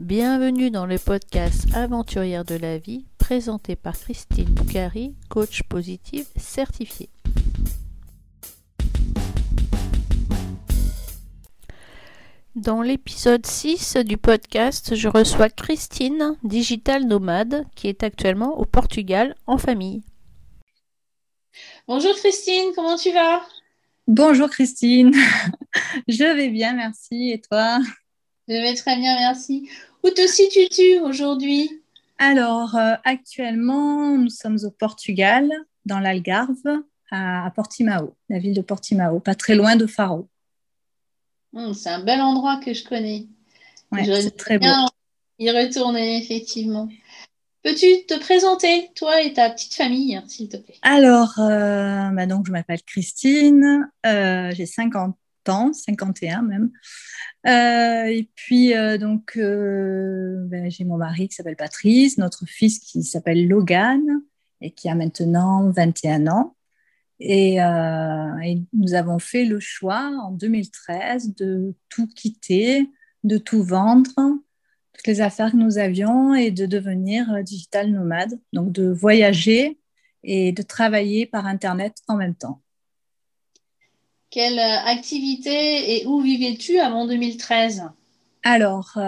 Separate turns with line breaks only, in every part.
Bienvenue dans le podcast Aventurière de la vie présenté par Christine Boucari, coach positive certifiée. Dans l'épisode 6 du podcast, je reçois Christine, digital nomade, qui est actuellement au Portugal en famille. Bonjour Christine, comment tu vas?
Bonjour Christine, je vais bien, merci. Et toi?
Je vais très bien, merci. Où te situes-tu aujourd'hui
Alors, euh, actuellement, nous sommes au Portugal, dans l'Algarve, à, Portimao, la ville de Portimao, pas très loin de Faro.
Hmm, c'est un bel endroit que je connais.
Ouais, c'est très beau.
Y retourner, effectivement. Peux-tu te présenter, toi et ta petite famille, s'il te plaît?
Alors, euh, bah donc, je m'appelle Christine, euh, j'ai 50 ans, 51 même. Euh, et puis, euh, donc, euh, ben, j'ai mon mari qui s'appelle Patrice, notre fils qui s'appelle Logan et qui a maintenant 21 ans. Et, et, nous avons fait le choix en 2013 de tout quitter, de tout vendre, toutes les affaires que nous avions et de devenir digital nomade, donc de voyager et de travailler par Internet en même temps.
Quelle euh, activité et où vivais-tu avant 2013
Alors, euh,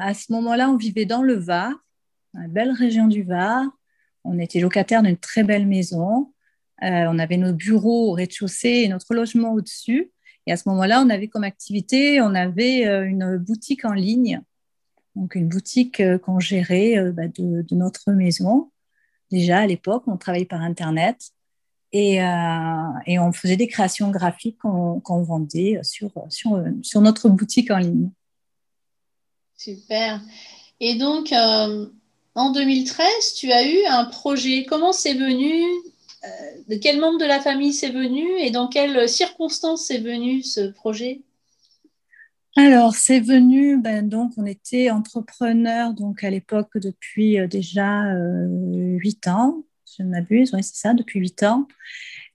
à ce moment-là, on vivait dans le Var, une belle région du Var. On était locataire d'une très belle maison. Euh, on avait nos bureaux au rez-de-chaussée et notre logement au-dessus. Et à ce moment-là, on avait comme activité, on avait une boutique en ligne, donc une boutique qu'on gérait bah, de, notre maison. Déjà à l'époque, on travaillait par Internet. Et, euh, et, on faisait des créations graphiques qu'on vendait sur, sur, sur, notre boutique en ligne.
Super. Et donc, euh, en 2013, tu as eu un projet. Comment c'est venu euh, De quel membre de la famille c'est venu Et dans quelles circonstances c'est venu ce projet?
Alors, c'est venu, ben, donc on était entrepreneur donc à l'époque depuis déjà huit ans je ne m'abuse, oui, c'est ça, depuis huit ans.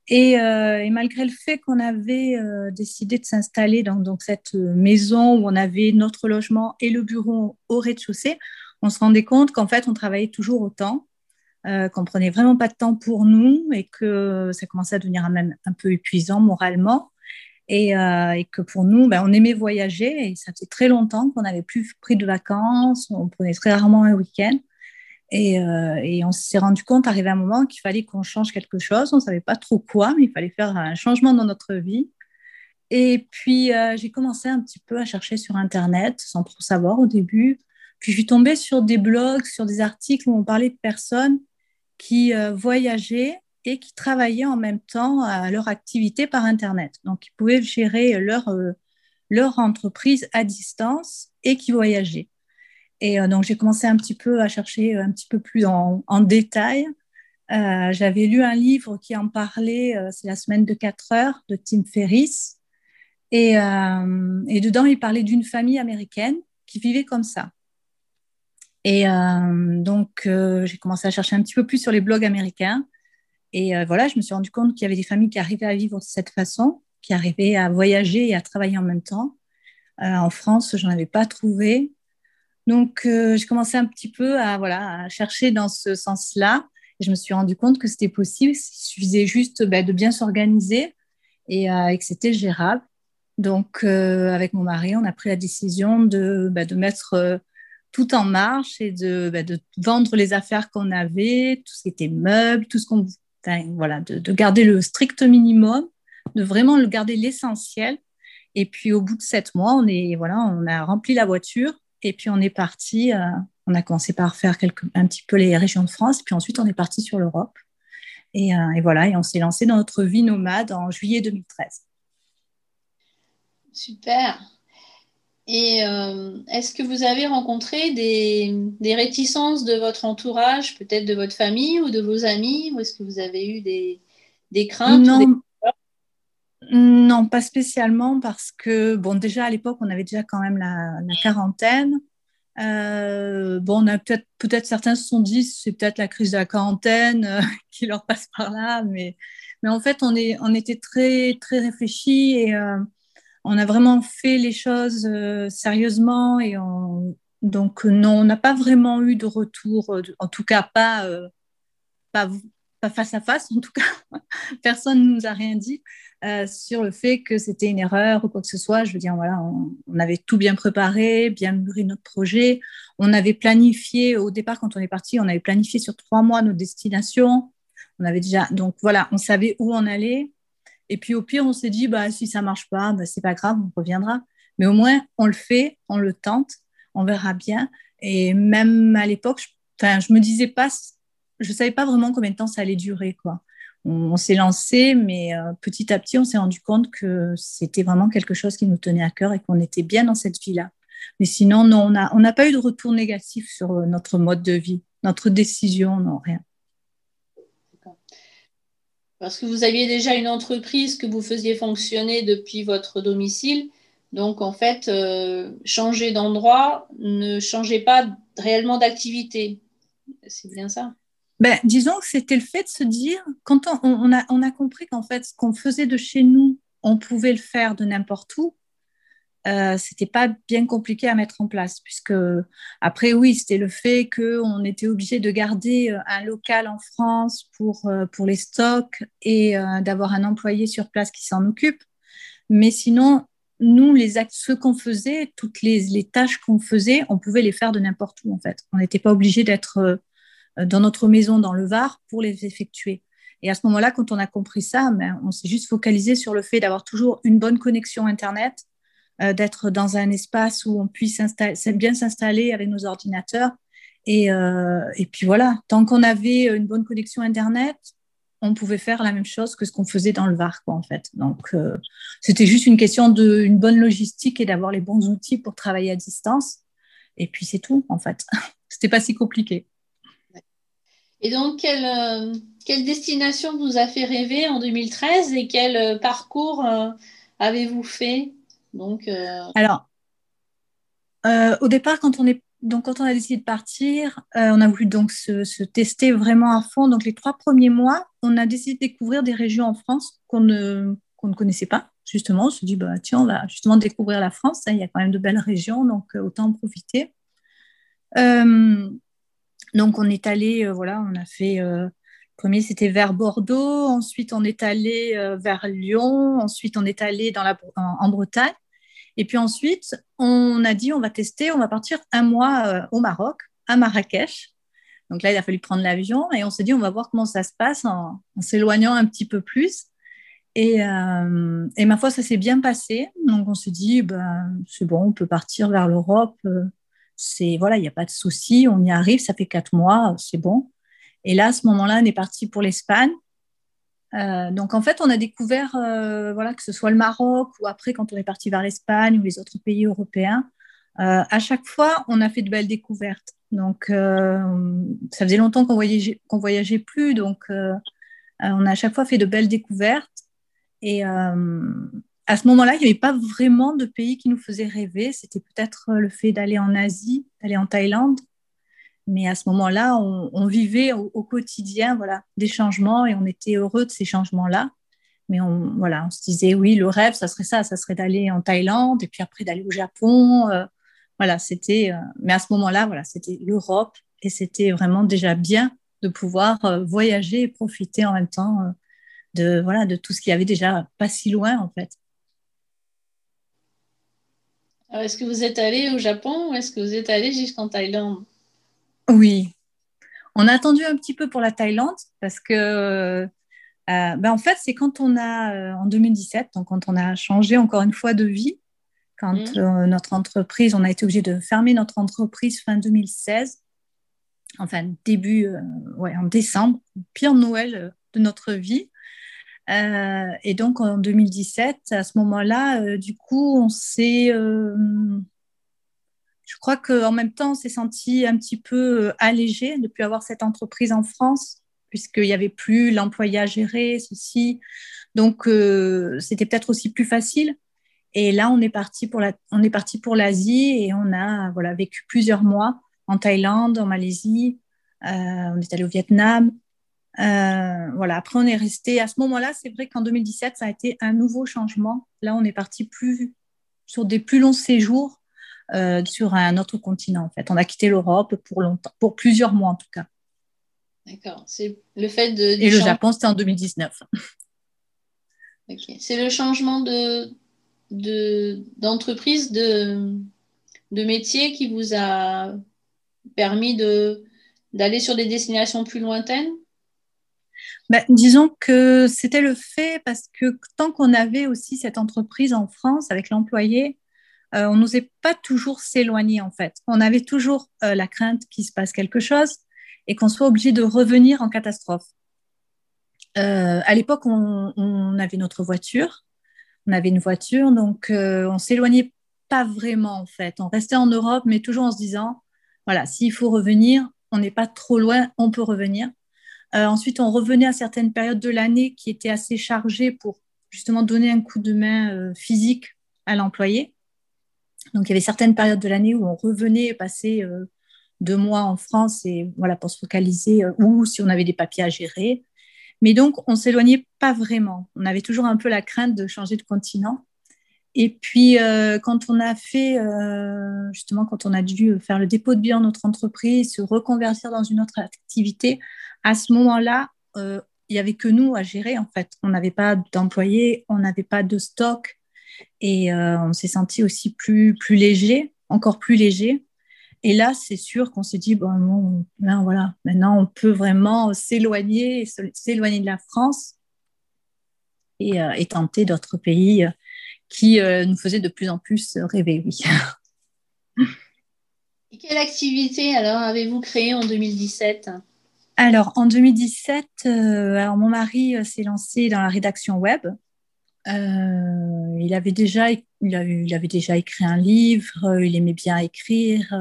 Et, euh, et, malgré le fait qu'on avait euh, décidé de s'installer dans cette maison où on avait notre logement et le bureau au rez-de-chaussée, on se rendait compte qu'en fait, on travaillait toujours autant, euh, qu'on prenait vraiment pas de temps pour nous et que ça commençait à devenir même un peu épuisant moralement. Et, euh, que pour nous, ben, on aimait voyager et ça fait très longtemps qu'on n'avait plus pris de vacances, on prenait très rarement un week-end. Euh, et, on s'est rendu compte, arrivé un moment, qu'il fallait qu'on change quelque chose. On ne savait pas trop quoi, mais il fallait faire un changement dans notre vie. Et puis, euh, j'ai commencé un petit peu à chercher sur Internet, sans trop savoir au début. Puis, je suis tombée sur des blogs, sur des articles où on parlait de personnes qui euh, voyageaient et qui travaillaient en même temps à leur activité par Internet. Donc, ils pouvaient gérer leur, leur entreprise à distance et qui voyageaient. Et euh, donc, j'ai commencé un petit peu à chercher un petit peu plus en, détail. Euh, j'avais lu un livre qui en parlait, euh, c'est La semaine de 4 heures de Tim Ferriss. Et, et dedans, il parlait d'une famille américaine qui vivait comme ça. Et donc, j'ai commencé à chercher un petit peu plus sur les blogs américains. Et voilà, je me suis rendu compte qu'il y avait des familles qui arrivaient à vivre de cette façon, qui arrivaient à voyager et à travailler en même temps. en France, je n'en avais pas trouvé. Donc, euh, j'ai commencé un petit peu à, voilà, chercher dans ce sens-là. Et je me suis rendu compte que c'était possible. Il suffisait juste bah, de bien s'organiser et, euh, que c'était gérable. Donc, euh, avec mon mari, on a pris la décision de, bah, de mettre tout en marche et de, bah, de, vendre les affaires qu'on avait, tout ce qui était meubles, tout ce qu'on. voilà, de, de, garder le strict minimum, de vraiment garder l'essentiel. Et puis, au bout de sept mois, on, est, voilà, on a rempli la voiture et puis on est parti, euh, on a commencé par faire quelques, un petit peu les régions de France, puis ensuite on est parti sur l'Europe. Et, euh, et, voilà, et on s'est lancé dans notre vie nomade en juillet 2013.
Super. Et euh, est-ce que vous avez rencontré des, des, réticences de votre entourage, peut-être de votre famille ou de vos amis, ou est-ce que vous avez eu des, des craintes
Non, non, pas spécialement parce que, bon, déjà à l'époque, on avait déjà quand même la, quarantaine. Euh, bon, on a peut-être, peut-être certains se sont dit, c'est peut-être la crise de la quarantaine euh, qui leur passe par là, mais, mais en fait, on, est, on était très, très réfléchis et euh, on a vraiment fait les choses sérieusement et on, Donc non, on n'a pas vraiment eu de retour, en tout cas pas, pas, face à face, en tout cas, personne ne nous a rien dit sur le fait que c'était une erreur ou quoi que ce soit. Je veux dire, voilà, on, on, avait tout bien préparé, bien mûri notre projet. On avait planifié, au départ, quand on est parti, on avait planifié sur trois mois nos destinations. On avait déjà, donc voilà, on savait où on allait. Et puis au pire, on s'est dit, bah, si ça marche pas, bah, c'est pas grave, on reviendra. Mais au moins, on le fait, on le tente, on verra bien. Et même à l'époque, je, je me disais pas, je savais pas vraiment combien de temps ça allait durer, quoi. On, s'est lancé, mais euh, petit à petit, on s'est rendu compte que c'était vraiment quelque chose qui nous tenait à cœur et qu'on était bien dans cette vie-là. Mais sinon, non, on n'a pas eu de retour négatif sur euh, notre mode de vie, notre décision, non, rien.
Parce que vous aviez déjà une entreprise que vous faisiez fonctionner depuis votre domicile. Donc, en fait, euh, changer d'endroit ne changeait pas réellement d'activité. C'est bien ça?
Ben, Disons que c'était le fait de se dire, quand on, a, compris qu'en fait, ce qu'on faisait de chez nous, on pouvait le faire de n'importe où, euh, c'était pas bien compliqué à mettre en place, puisque après, oui, c'était le fait qu'on était obligé de garder euh, un local en France pour, euh, pour les stocks et euh, d'avoir un employé sur place qui s'en occupe. Mais sinon, nous, les actes, ce qu'on faisait, toutes les, les tâches qu'on faisait, on pouvait les faire de n'importe où, en fait. On n'était pas obligé d'être dans notre maison dans le Var pour les effectuer. Et à ce moment-là, quand on a compris ça, ben, on s'est juste focalisé sur le fait d'avoir toujours une bonne connexion Internet, euh, d'être dans un espace où on puisse bien s'installer avec nos ordinateurs. Et, euh, et puis voilà, tant qu'on avait une bonne connexion Internet, on pouvait faire la même chose que ce qu'on faisait dans le VAR, quoi, en fait. Donc, euh, c'était juste une question d'une bonne logistique et d'avoir les bons outils pour travailler à distance. Et puis, c'est tout, en fait. C'était pas si compliqué.
Et donc, quelle, quelle, destination vous a fait rêver en 2013 et quel parcours avez-vous fait? Donc,
euh, Alors, euh, au départ, quand on, a décidé de partir, euh, on a voulu donc se, tester vraiment à fond. Donc, les trois premiers mois, on a décidé de découvrir des régions en France qu'on ne, ne connaissait pas. Justement, on se dit, bah, tiens, on va justement découvrir la France. Il y a quand même de belles régions, donc autant en profiter. Donc, on est allé, voilà, on a fait premier, c'était vers Bordeaux. Ensuite, on est allé vers Lyon. Ensuite, on est allé dans la, en, Bretagne. Et puis ensuite, on a dit on va tester, on va partir un mois euh, au Maroc, à Marrakech. Donc là, il a fallu prendre l'avion et on s'est dit on va voir comment ça se passe en, s'éloignant un petit peu plus. Et, euh, et ma foi, ça s'est bien passé. Donc on s'est dit ben, c'est bon, on peut partir vers l'Europe. C'est voilà, il n'y a pas de souci, on y arrive. Ça fait quatre mois, c'est bon. Et là, à ce moment-là, on est parti pour l'Espagne. Euh, donc en fait, on a découvert, euh, voilà, que ce soit le Maroc ou après quand on est parti vers l'Espagne ou les autres pays européens, euh, à chaque fois, on a fait de belles découvertes. Donc ça faisait longtemps qu'on voyageait, qu'on voyageait plus, donc on a à chaque fois fait de belles découvertes. Et à ce moment-là, il n'y avait pas vraiment de pays qui nous faisait rêver. C'était peut-être le fait d'aller en Asie, d'aller en Thaïlande. Mais à ce moment-là, on, vivait au, quotidien voilà, des changements et on était heureux de ces changements-là. Mais on, voilà, on se disait, oui, le rêve, ça serait ça, ça serait d'aller en Thaïlande et puis après d'aller au Japon. Euh, voilà, c'était. Euh, mais à ce moment-là, voilà, c'était l'Europe et c'était vraiment déjà bien de pouvoir euh, voyager et profiter en même temps de, voilà, de tout ce qui avait déjà pas si loin, en fait.
Est-ce que vous êtes allé au Japon ou est-ce que vous êtes allé jusqu'en Thaïlande?
Oui. On a attendu un petit peu pour la Thaïlande parce que, euh, ben en fait, c'est quand on a, euh, en 2017, donc quand on a changé encore une fois de vie, quand mmh. euh, notre entreprise, on a été obligé de fermer notre entreprise fin 2016, enfin début, ouais, en décembre, pire Noël de notre vie. Et donc en 2017, à ce moment-là, du coup, on s'est je crois qu'en même temps, on s'est senti un petit peu euh, allégé de plus avoir cette entreprise en France, puisqu'il n'y avait plus l'employé à gérer, ceci. Donc, euh, c'était peut-être aussi plus facile. Et là, on est parti pour la, l'Asie et on a voilà vécu plusieurs mois en Thaïlande, en Malaisie. Euh, on est allé au Vietnam. Voilà. Après, on est resté. À ce moment-là, c'est vrai qu'en 2017, ça a été un nouveau changement. Là, on est parti plus sur des plus longs séjours sur un autre continent. En fait, on a quitté l'Europe pour longtemps, pour plusieurs mois en tout cas.
D'accord. C'est le fait de.
Et le Japon, c'était en 2019.
C'est le changement de d'entreprise, de, de, métier qui vous a permis d'aller sur des destinations plus lointaines?
Ben, disons que c'était le fait parce que tant qu'on avait aussi cette entreprise en France avec l'employé, euh, on n'osait pas toujours s'éloigner en fait. On avait toujours euh, la crainte qu'il se passe quelque chose et qu'on soit obligé de revenir en catastrophe. Euh, à l'époque, on, avait notre voiture. On avait une voiture, donc on s'éloignait pas vraiment en fait. On restait en Europe, mais toujours en se disant, voilà, s'il faut revenir, on n'est pas trop loin, on peut revenir. Euh, ensuite, on revenait à certaines périodes de l'année qui étaient assez chargées pour justement donner un coup de main physique à l'employé. Donc, il y avait certaines périodes de l'année où on revenait passer deux mois en France et voilà pour se focaliser ou si on avait des papiers à gérer. Mais donc, on s'éloignait pas vraiment. On avait toujours un peu la crainte de changer de continent. Et puis, euh, quand on a fait, euh, justement, quand on a dû faire le dépôt de bilan de notre entreprise, se reconvertir dans une autre activité, à ce moment-là, euh, il n'y avait que nous à gérer, en fait. On n'avait pas d'employés, on n'avait pas de stock. Et on s'est senti aussi plus, plus léger, encore plus léger. Et là, c'est sûr qu'on s'est dit, bon, voilà, maintenant, on peut vraiment s'éloigner, s'éloigner de la France et, euh, tenter d'autres pays euh, qui euh, nous faisaient de plus en plus rêver,
quelle activité alors avez-vous créée en 2017
Alors en 2017, alors mon mari s'est lancé dans la rédaction web. il avait déjà il avait, déjà écrit un livre, il aimait bien écrire,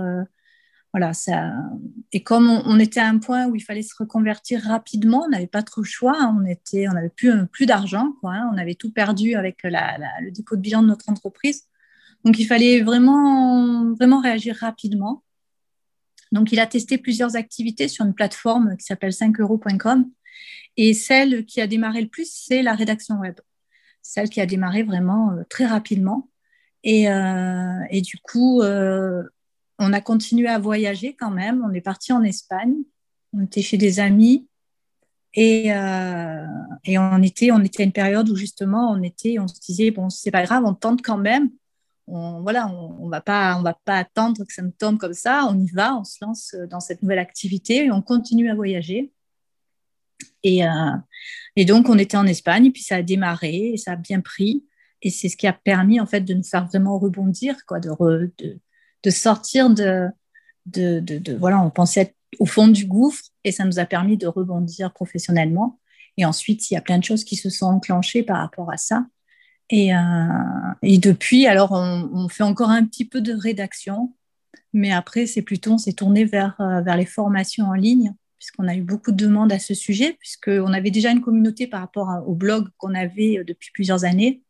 voilà, ça. Et comme on, était à un point où il fallait se reconvertir rapidement, on n'avait pas trop le choix. Hein. on était, on n'avait plus, plus d'argent. Hein. on avait tout perdu avec le dépôt de bilan de notre entreprise. Donc il fallait vraiment, vraiment réagir rapidement. Donc il a testé plusieurs activités sur une plateforme qui s'appelle 5euros.com. Et celle qui a démarré le plus, c'est la rédaction web. Celle qui a démarré vraiment euh, très rapidement. Et, euh, du coup, euh, on a continué à voyager quand même. On est parti en Espagne. On était chez des amis. Et, on, était, on était à une période où justement, on, était, on se disait, bon, c'est pas grave, on tente quand même. On, voilà, on, va pas, on va pas attendre que ça nous tombe comme ça. On y va, on se lance dans cette nouvelle activité et on continue à voyager. Et, euh, et donc, on était en Espagne, puis ça a démarré, et ça a bien pris. Et c'est ce qui a permis, en fait, de nous faire vraiment rebondir, quoi, de, de de sortir de, de, voilà, on pensait être au fond du gouffre et ça nous a permis de rebondir professionnellement. Et ensuite, il y a plein de choses qui se sont enclenchées par rapport à ça. Et, euh, et depuis, alors, on, fait encore un petit peu de rédaction, mais après, c'est plutôt, on s'est tourné vers, euh, vers les formations en ligne, puisqu'on a eu beaucoup de demandes à ce sujet, puisqu'on avait déjà une communauté par rapport au blog qu'on avait euh, depuis plusieurs années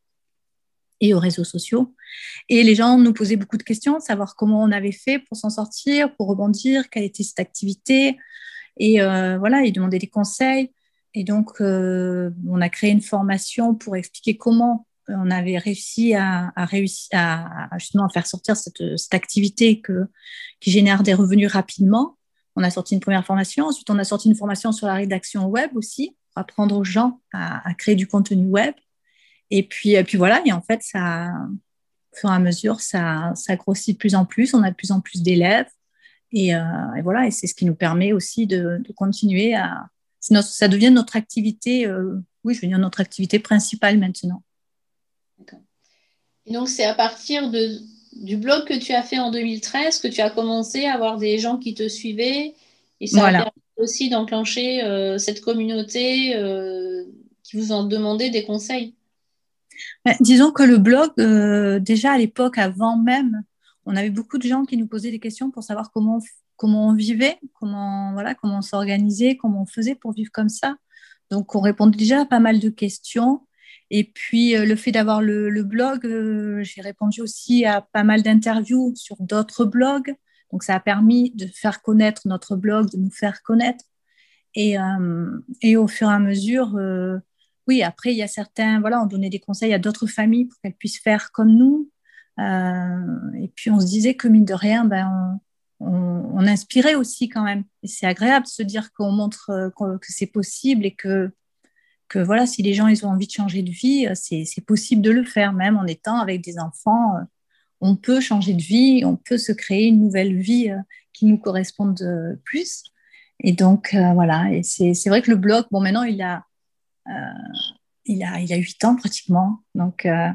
et aux réseaux sociaux. Et les gens nous posaient beaucoup de questions, savoir comment on avait fait pour s'en sortir, pour rebondir, quelle était cette activité. Et voilà, ils demandaient des conseils. Et donc, on a créé une formation pour expliquer comment on avait réussi à, réussir, à, justement faire sortir cette, activité que, qui génère des revenus rapidement. On a sorti une première formation. Ensuite, on a sorti une formation sur la rédaction web aussi, pour apprendre aux gens à, créer du contenu web. Et puis, puis voilà, et en fait, ça, au fur et à mesure, ça, ça grossit de plus en plus, on a de plus en plus d'élèves. Et, euh, voilà, et c'est ce qui nous permet aussi de, continuer à. ça devient notre activité, euh, oui, je dire notre activité principale maintenant.
Et donc, c'est à partir de, du blog que tu as fait en 2013 que tu as commencé à avoir des gens qui te suivaient. Et ça a permis aussi d'enclencher euh, cette communauté qui vous ont demandé des conseils.
Disons que le blog, euh, déjà à l'époque, avant même, on avait beaucoup de gens qui nous posaient des questions pour savoir comment, comment on vivait, comment, voilà, comment on s'organisait, comment on faisait pour vivre comme ça. Donc, on répondait déjà à pas mal de questions. Et puis, euh, le fait d'avoir le, blog, euh, j'ai répondu aussi à pas mal d'interviews sur d'autres blogs. Donc, ça a permis de faire connaître notre blog, de nous faire connaître. Et, et au fur et à mesure, oui, après, il y a certains, voilà, on donnait des conseils à d'autres familles pour qu'elles puissent faire comme nous. et puis on se disait que mine de rien, ben, on, inspirait aussi quand même. Et c'est agréable de se dire qu'on montre que c'est possible et que, que voilà, si les gens ils ont envie de changer de vie, c'est possible de le faire, même en étant avec des enfants. On peut changer de vie, on peut se créer une nouvelle vie qui nous corresponde plus. Et donc, voilà, et c'est vrai que le blog, bon, maintenant, il a, il a, il a 8 ans pratiquement. Donc, euh,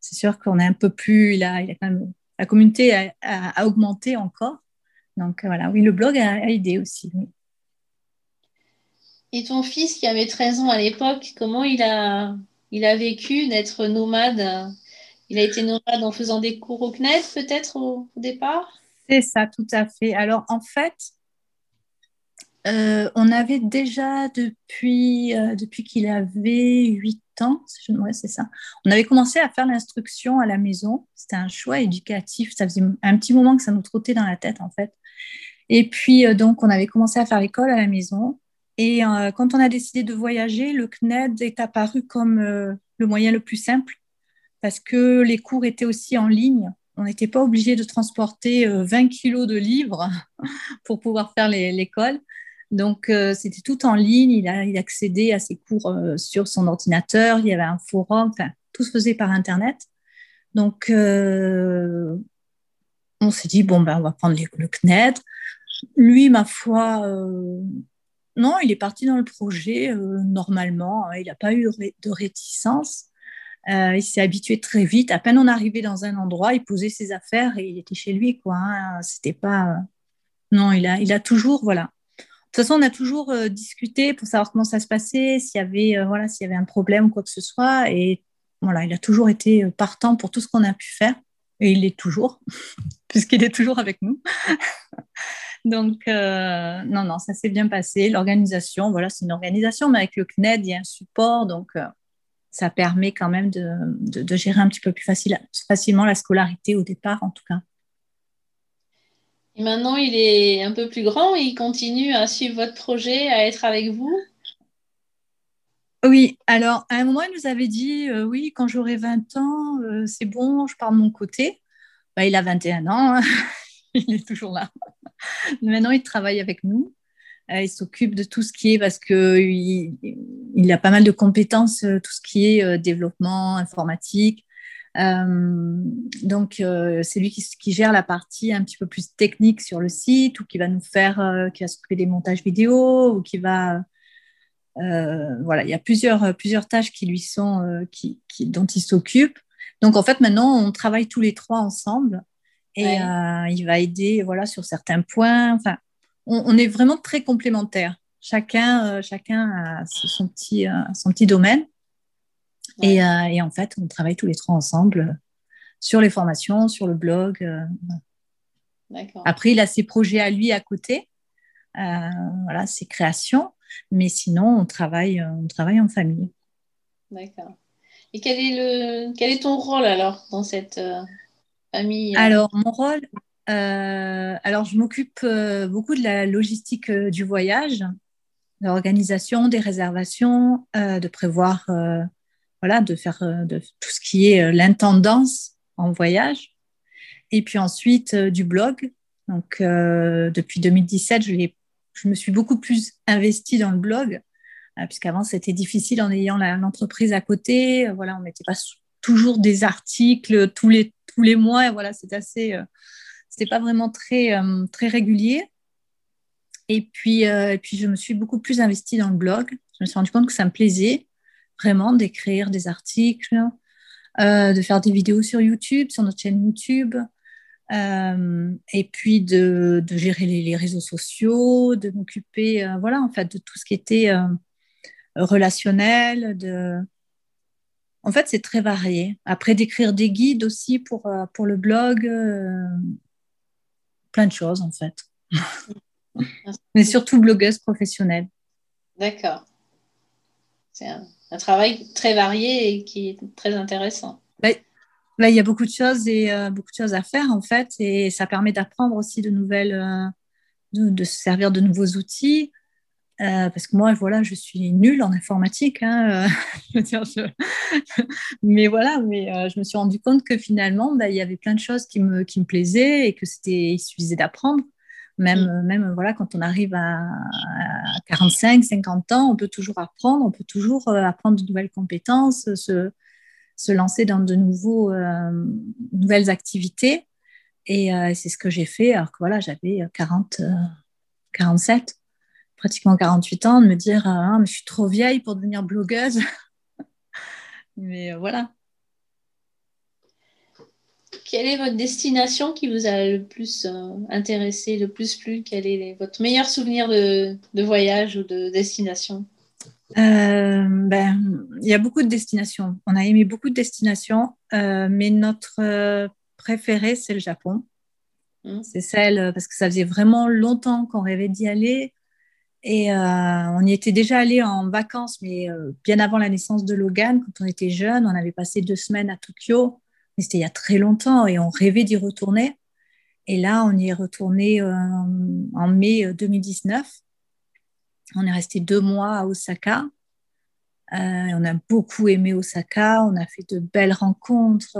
c'est sûr qu'on est un peu plus. Il il a même, la communauté a, augmenté encore. Donc, euh, voilà, oui, le blog a, aidé aussi.
Et ton fils qui avait 13 ans à l'époque, comment il a, vécu d'être nomade Il a été nomade en faisant des cours au CNED peut-être au départ?
C'est ça, tout à fait. Alors, en fait, euh, on avait déjà depuis, euh, qu'il avait 8 ans, ouais, c'est ça. On avait commencé à faire l'instruction à la maison. C'était un choix éducatif. Ça faisait un petit moment que ça nous trottait dans la tête, en fait. Et puis, euh, donc, on avait commencé à faire l'école à la maison. Et quand on a décidé de voyager, le CNED est apparu comme le moyen le plus simple parce que les cours étaient aussi en ligne. On n'était pas obligé de transporter 20 kilos de livres pour pouvoir faire l'école. Donc, euh, c'était tout en ligne. Il, a, il accédait à ses cours euh, sur son ordinateur. Il y avait un forum. Enfin, tout se faisait par Internet. Donc, euh, on s'est dit, bon, ben, on va prendre le CNED. Lui, ma foi, non, il est parti dans le projet normalement. Hein. il n'a pas eu de réticence. il s'est habitué très vite. À peine on arrivait dans un endroit, il posait ses affaires et il était chez lui. Hein. C'était pas. Non, il a, il a toujours, voilà, de toute façon, on a toujours euh, discuté pour savoir comment ça se passait, s'il y avait, euh, voilà, s'il y avait un problème ou quoi que ce soit. Et voilà, il a toujours été euh, partant pour tout ce qu'on a pu faire. Et il est toujours, puisqu'il est toujours avec nous. Donc, non, non, ça s'est bien passé. L'organisation, voilà, c'est une organisation, mais avec le CNED, il y a un support. Donc, ça permet quand même de, de, gérer un petit peu plus facile, facilement la scolarité au départ, en tout cas.
Et maintenant, il est un peu plus grand et il continue à suivre votre projet, à être avec vous?
Oui, alors à un moment, il nous avait dit euh, oui, quand j'aurai 20 ans, euh, c'est bon, je pars de mon côté. Bah, il a 21 ans, hein. il est toujours là. Maintenant, il travaille avec nous. Euh, il s'occupe de tout ce qui est, parce qu'il il a pas mal de compétences, tout ce qui est développement informatique, euh, donc, euh, c'est lui qui, gère la partie un petit peu plus technique sur le site ou qui va nous faire, euh, qui va s'occuper des montages vidéo ou qui va. voilà, il y a plusieurs, plusieurs tâches qui lui sont, qui, dont il s'occupe. Donc, en fait, maintenant, on travaille tous les trois ensemble et il va aider voilà, sur certains points. Enfin, on, est vraiment très complémentaires. Chacun, chacun a son petit, son petit domaine. Euh, et, en fait, on travaille tous les trois ensemble euh, sur les formations, sur le blog. Euh, Après, il a ses projets à lui à côté, voilà, ses créations, mais sinon, on travaille, on travaille en famille.
D'accord. Et quel est, le, quel est ton rôle alors dans cette famille
Alors, mon rôle, alors je m'occupe beaucoup de la logistique du voyage, de l'organisation, des réservations, de prévoir voilà, de faire euh, de tout ce qui est euh, l'intendance en voyage. Et puis ensuite, euh, du blog. Donc, depuis 2017, je, je, me suis beaucoup plus investie dans le blog, puisqu'avant, c'était difficile en ayant l'entreprise à côté. Voilà, on mettait pas toujours des articles tous les, tous les mois. voilà, c'est assez, c'était pas vraiment très, très régulier. Et puis, et puis, je me suis beaucoup plus investie dans le blog. Je me suis rendu compte que ça me plaisait vraiment d'écrire des articles, euh, de faire des vidéos sur YouTube, sur notre chaîne YouTube, euh, et puis de, gérer les, réseaux sociaux, de m'occuper, euh, voilà, en fait, de tout ce qui était relationnel. De... En fait, c'est très varié. Après, d'écrire des guides aussi pour, pour le blog, plein de choses, en fait. Mais surtout blogueuse professionnelle.
D'accord. C'est un, un travail très varié et qui est très intéressant.
Là, il y a beaucoup de choses et euh, beaucoup de choses à faire en fait, et ça permet d'apprendre aussi de nouvelles, euh, de, se servir de nouveaux outils. Euh, parce que moi, voilà, je suis nulle en informatique. Hein, euh, mais voilà, mais euh, je me suis rendu compte que finalement, bah, il y avait plein de choses qui me, qui me plaisaient et que c'était, il suffisait d'apprendre. Même, mm. même voilà, quand on arrive à, 45, 50 ans, on peut toujours apprendre, on peut toujours apprendre de nouvelles compétences, se, se lancer dans de nouveaux, nouvelles activités. Et c'est ce que j'ai fait alors que voilà, j'avais 40, 47 pratiquement 48 ans, de me dire ah, mais je suis trop vieille pour devenir blogueuse. mais euh, voilà.
Quelle est votre destination qui vous a le plus euh, intéressé, le plus plu? Quel est votre meilleur souvenir de, voyage ou de destination?
Euh, ben, Il y a beaucoup de destinations. On a aimé beaucoup de destinations, mais notre préférée, c'est le Japon. Mmh. C'est celle, parce que ça faisait vraiment longtemps qu'on rêvait d'y aller. Et euh, on y était déjà allé en vacances, mais euh, bien avant la naissance de Logan, quand on était jeune. On avait passé deux semaines à Tokyo, mais c'était il y a très longtemps et on rêvait d'y retourner. Et là, on y est retourné euh, en mai 2019. On est resté deux mois à Osaka. on a beaucoup aimé Osaka. On a fait de belles rencontres,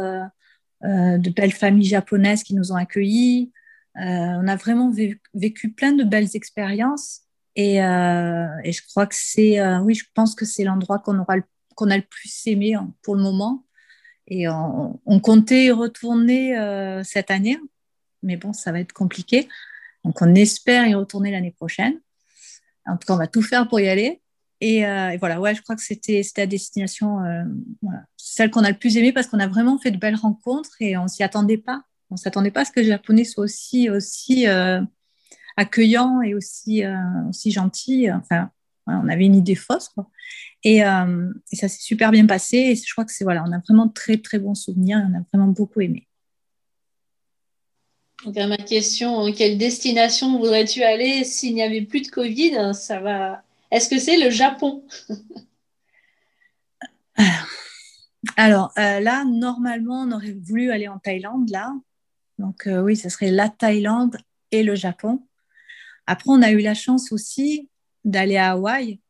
de belles familles japonaises qui nous ont accueillis. on a vraiment vécu plein de belles expériences. Euh, et, je crois que c'est, euh, oui, je pense que c'est l'endroit qu'on aura qu'on a le plus aimé hein, pour le moment. Et on, comptait y retourner euh, cette année, mais bon, ça va être compliqué. Donc on espère y retourner l'année prochaine. En tout cas, on va tout faire pour y aller. Et, voilà, ouais, je crois que c'était la destination, celle qu'on a le plus aimée parce qu'on a vraiment fait de belles rencontres et on s'y attendait pas. On s'attendait pas à ce que les Japonais soient aussi, aussi accueillant et aussi, euh, aussi gentil. Enfin, on avait une idée fausse. Quoi. Et, euh, et, ça s'est super bien passé. Et je crois que c'est voilà, on a vraiment très très bons souvenirs. Et on a vraiment beaucoup aimé.
Donc à ma question, quelle destination voudrais-tu aller s'il n'y avait plus de Covid? Ça va. Est-ce que c'est le Japon?
Alors euh, là, normalement, on aurait voulu aller en Thaïlande là. Donc oui, ce serait la Thaïlande et le Japon. Après, on a eu la chance aussi d'aller à Hawaï.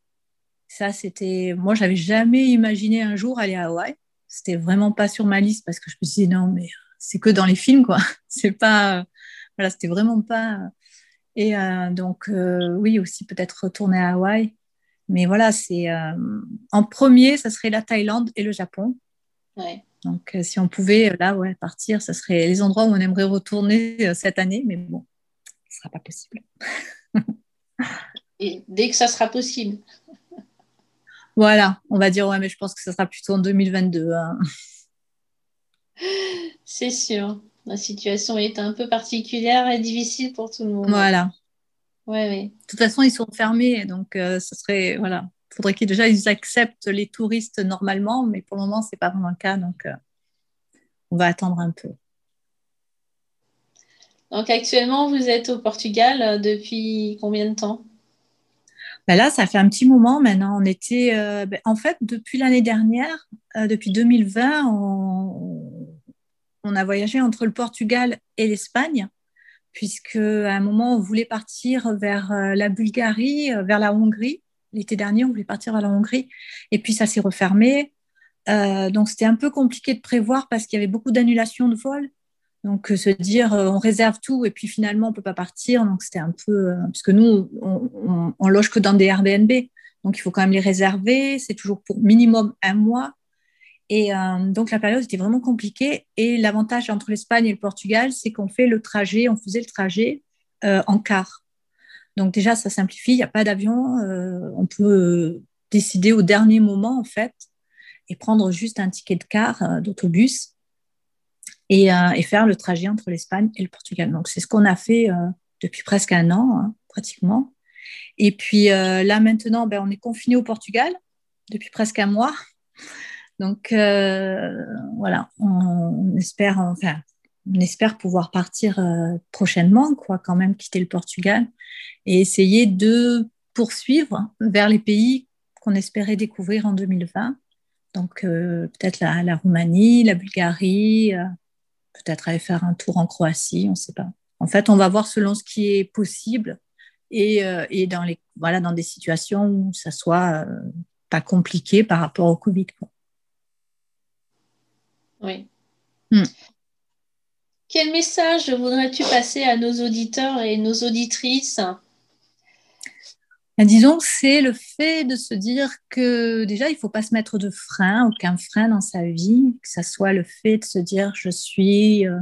Ça, c'était. Moi, j'avais jamais imaginé un jour aller à Hawaï. C'était vraiment pas sur ma liste parce que je me suis dit non, mais c'est que dans les films, quoi. C'est pas. Voilà, c'était vraiment pas. Et euh, donc, euh, oui, aussi peut-être retourner à Hawaï. Mais voilà, c'est. Euh, en premier, ça serait la Thaïlande et le Japon. Donc, si on pouvait là, ouais, partir, ça serait les endroits où on aimerait retourner cette année. Mais bon, sera pas possible.
Et dès que ça sera possible.
Voilà, on va dire, ouais, mais je pense que ça sera plutôt en 2022. Hein.
C'est sûr. La situation est un peu particulière et difficile pour tout le monde.
Voilà.
Ouais, ouais.
De toute façon, ils sont fermés, donc euh, ce serait voilà. Il faudrait qu'ils déjà ils acceptent les touristes normalement, mais pour le moment, c'est pas vraiment le cas, donc euh, on va attendre un peu.
Donc actuellement, vous êtes au Portugal euh, depuis combien de temps?
Ben Là, ça fait un petit moment maintenant. On était, euh, ben, en fait, depuis l'année dernière, euh, depuis 2020, on, a voyagé entre le Portugal et l'Espagne, puisque à un moment, on voulait partir vers la Bulgarie, vers la Hongrie. L'été dernier, on voulait partir vers la Hongrie, et puis ça s'est refermé. donc c'était un peu compliqué de prévoir parce qu'il y avait beaucoup d'annulations de vols. Donc, euh, se dire, euh, on réserve tout et puis finalement, on peut pas partir. Donc, c'était un peu. Euh, parce que nous, on, on, loge que dans des Airbnb. Donc, il faut quand même les réserver. C'est toujours pour minimum un mois. Et donc, la période était vraiment compliquée. Et l'avantage entre l'Espagne et le Portugal, c'est qu'on fait le trajet, on faisait le trajet en car. Donc, déjà, ça simplifie. Il n'y a pas d'avion. on peut décider au dernier moment, en fait, et prendre juste un ticket de car, d'autobus euh, et, faire le trajet entre l'Espagne et le Portugal. Donc, c'est ce qu'on a fait euh, depuis presque un an, hein, pratiquement. Et puis euh, là, maintenant, ben, on est confiné au Portugal depuis presque un mois. Donc, voilà, on, espère, enfin, on espère pouvoir partir prochainement, quoi, quand même, quitter le Portugal et essayer de poursuivre vers les pays qu'on espérait découvrir en 2020. Donc, peut-être la, la, Roumanie, la Bulgarie, peut-être aller faire un tour en Croatie, on ne sait pas. En fait, on va voir selon ce qui est possible et, et, dans, les, voilà, dans des situations où ça soit pas compliqué par rapport au Covid.
Oui. Hmm. Quel message voudrais-tu passer à nos auditeurs et nos auditrices?
Ben, Disons c'est le fait de se dire que déjà, il ne faut pas se mettre de frein, aucun frein dans sa vie, que ce soit le fait de se dire je suis, euh,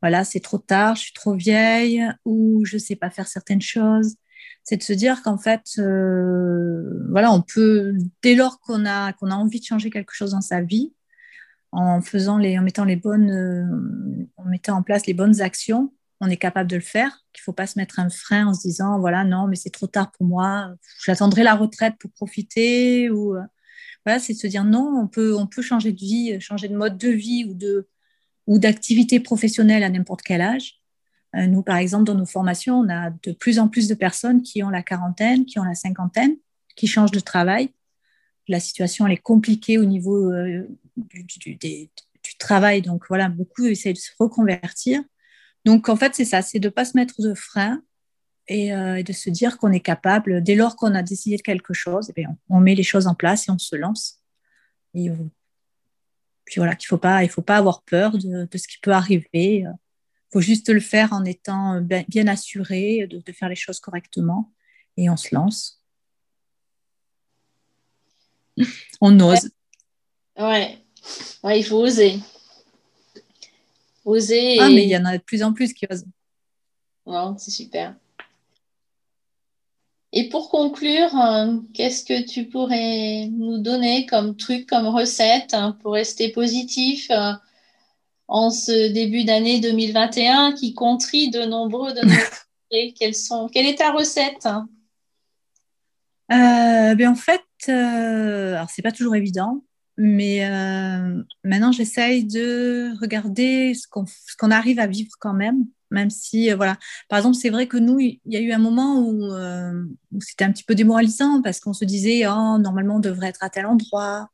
voilà, c'est trop tard, je suis trop vieille, ou je ne sais pas faire certaines choses. C'est de se dire qu'en fait, euh, voilà, on peut, dès lors qu'on a, a envie de changer quelque chose dans sa vie, en faisant les, en mettant les bonnes, euh, en mettant en place les bonnes actions, on est capable de le faire. Qu'il ne faut pas se mettre un frein en se disant voilà non mais c'est trop tard pour moi, j'attendrai la retraite pour profiter ou euh, voilà c'est de se dire non on peut on peut changer de vie, changer de mode de vie ou de ou d'activité professionnelle à n'importe quel âge. Euh, nous par exemple dans nos formations on a de plus en plus de personnes qui ont la quarantaine, qui ont la cinquantaine, qui changent de travail. La situation elle est compliquée au niveau du, travail. Donc voilà, beaucoup essayent de se reconvertir. Donc en fait, c'est ça, c'est de ne pas se mettre de frein euh, et, de se dire qu'on est capable, dès lors qu'on a décidé de quelque chose, eh on, met les choses en place et on se lance. Et, puis voilà, qu'il ne faut, pas, il faut pas avoir peur de, ce qui peut arriver. Il faut juste le faire en étant bien, assuré de, de, faire les choses correctement et on se lance. on ose.
Ouais, ouais il faut oser. Oser.
Ah, mais il y en a de plus en plus qui osent.
c'est super. Et pour conclure, euh, qu'est-ce que tu pourrais nous donner comme truc, comme recette hein, pour rester positif euh, en ce début d'année 2021 qui contrit de nombreux de nos Quelles sont, Quelle est ta recette?
Euh, ben En fait, alors c'est pas toujours évident. Mais euh, maintenant, j'essaye de regarder ce qu'on arrive à vivre quand même, même si, euh, voilà. Par exemple, c'est vrai que nous, il y a eu un moment où, euh, c'était un petit peu démoralisant parce qu'on se disait, oh, normalement, on devrait être à tel endroit,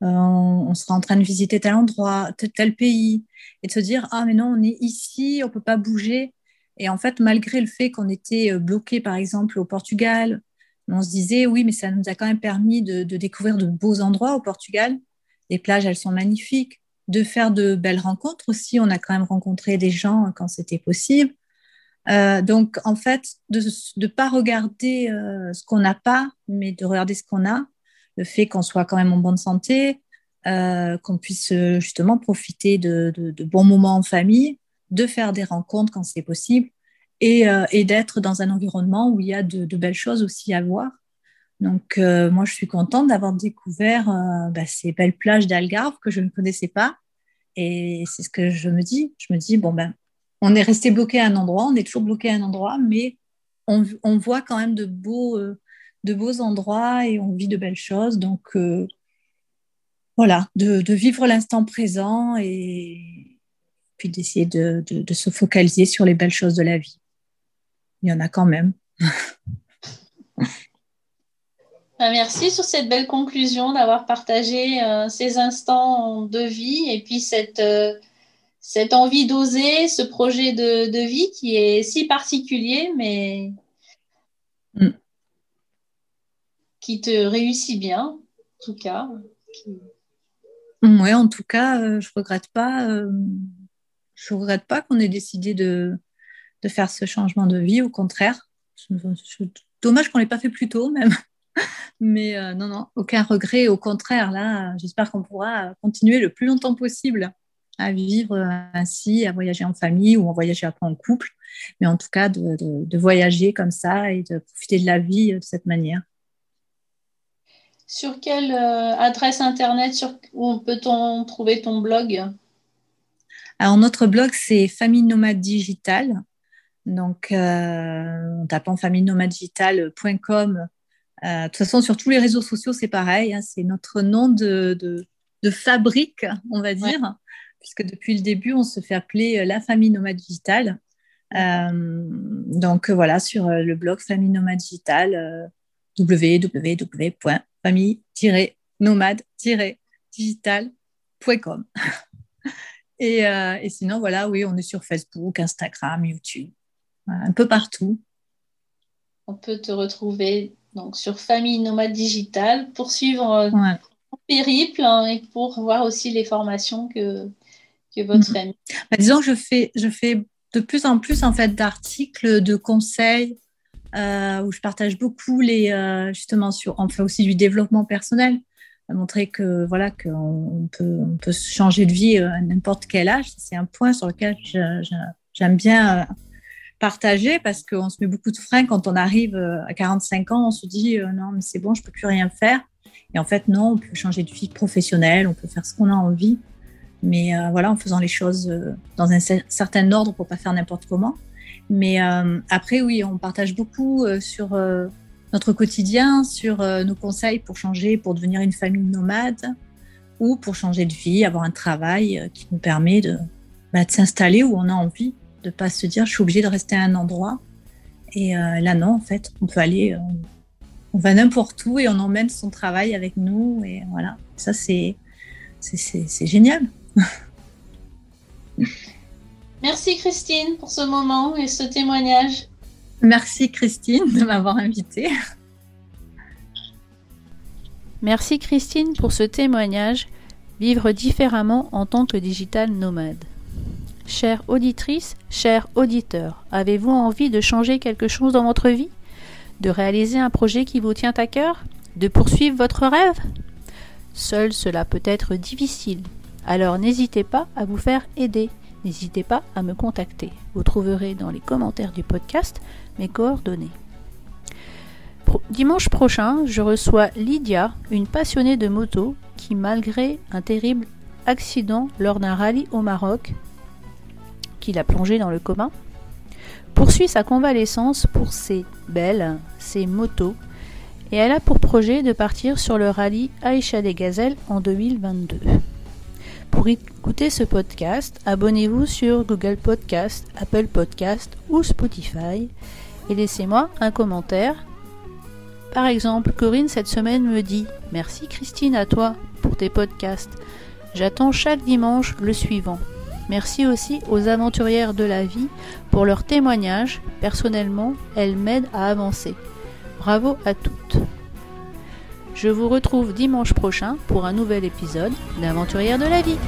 on, sera en train de visiter tel endroit, tel, tel, pays, et de se dire, ah, mais non, on est ici, on ne peut pas bouger. Et en fait, malgré le fait qu'on était bloqué, par exemple, au Portugal, on se disait, oui, mais ça nous a quand même permis de, découvrir de beaux endroits au Portugal. Les plages, elles sont magnifiques. De faire de belles rencontres aussi. On a quand même rencontré des gens quand c'était possible. Euh, donc, en fait, de ne pas regarder euh, ce qu'on n'a pas, mais de regarder ce qu'on a, le fait qu'on soit quand même en bonne santé, euh, qu'on puisse justement profiter de, bons moments en famille, de faire des rencontres quand c'est possible, euh, et, d'être dans un environnement où il y a de, belles choses aussi à voir. Donc, euh, moi, je suis contente d'avoir découvert euh, bah, ces belles plages d'Algarve que je ne connaissais pas. Et c'est ce que je me dis. Je me dis, bon, ben, on est resté bloqué à un endroit, on est toujours bloqué à un endroit, mais on, voit quand même de beaux, de beaux endroits et on vit de belles choses. Donc, voilà, de, vivre l'instant présent et puis d'essayer de, de, se focaliser sur les belles choses de la vie il y en a quand même.
Bah, merci sur cette belle conclusion d'avoir partagé euh, ces instants de vie et puis cette, euh, cette envie d'oser, ce projet de, vie qui est si particulier, mais mm. qui te réussit bien, en tout cas.
Oui, en tout cas, euh, je regrette pas. je regrette pas qu'on ait décidé de, de faire ce changement de vie. Au contraire, dommage qu'on ne l'ait pas fait plus tôt même. Mais euh, non, non, aucun regret. Au contraire, là, j'espère qu'on pourra continuer le plus longtemps possible à vivre ainsi, à voyager en famille ou à voyager après en couple. Mais en tout cas, de, voyager comme ça et de profiter de la vie de cette manière.
Sur quelle euh, adresse internet sur, où peut-on trouver ton blog?
Alors, notre blog, c'est Famille Nomade Digital. Donc, euh, en tapant famillenomaddigital.com. Euh, de toute façon, sur tous les réseaux sociaux, c'est pareil. Hein, c'est notre nom de, de, fabrique, on va dire, puisque depuis le début, on se fait appeler euh, la famille nomade digitale. donc voilà, sur le blog Famille Nomade Digital, www.famille-nomade-digital.com. et, et, sinon, voilà, oui, on est sur Facebook, Instagram, YouTube un peu partout.
on peut te retrouver donc sur Famille Nomade Digital pour suivre ton périple hein, et pour voir aussi les formations que, que votre mm. famille.
Bah, disons que je fais, je fais de plus en plus en fait d'articles, de conseils euh, où je partage beaucoup les euh, justement sur. On fait aussi du développement personnel, à montrer que voilà qu'on peut on peut changer de vie euh, à n'importe quel âge. C'est un point sur lequel j'aime bien partager parce qu'on se met beaucoup de freins quand on arrive à 45 ans. On se dit non mais c'est bon, je peux plus rien faire. Et en fait non, on peut changer de vie professionnelle, on peut faire ce qu'on a envie mais voilà, en faisant les choses dans un certain ordre pour pas faire n'importe comment. Mais euh, après, oui, on partage beaucoup euh, sur euh, notre quotidien, sur nos conseils pour changer, pour devenir une famille nomade ou pour changer de vie, avoir un travail qui nous permet bah, de s'installer où on a envie, de pas se dire je suis obligé de rester à un endroit. Et là, non, en fait, on peut aller, on va n'importe où et on emmène son travail avec nous. Et voilà, ça, c'est, c'est génial.
Merci Christine pour ce moment et ce témoignage.
Merci Christine de m'avoir invitée.
Merci Christine pour ce témoignage. Vivre différemment en tant que digital nomade. Chère auditrice, chers auditeurs, avez-vous envie de changer quelque chose dans votre vie? De réaliser un projet qui vous tient à cœur? De poursuivre votre rêve? Seul cela peut être difficile. Alors n'hésitez pas à vous faire aider n'hésitez pas à me contacter. Vous trouverez dans les commentaires du podcast mes coordonnées. dimanche prochain, je reçois Lydia, une passionnée de moto qui, malgré un terrible accident lors d'un rallye au Maroc, qui l'a plongé dans le coma, poursuit sa convalescence pour ses belles, ses motos, et elle a pour projet de partir sur le rallye Aïcha des Gazelles en 2022. Pour écouter ce podcast, abonnez-vous sur Google Podcast, Apple Podcast ou Spotify et laissez-moi un commentaire. Par exemple, Corinne cette semaine me dit Merci Christine à toi pour tes podcasts. J'attends chaque dimanche le suivant. Merci aussi aux aventurières de la vie pour leurs témoignages. Personnellement, elles m'aident à avancer. Bravo à toutes. Je vous retrouve dimanche prochain pour un nouvel épisode d'Aventurière de la vie.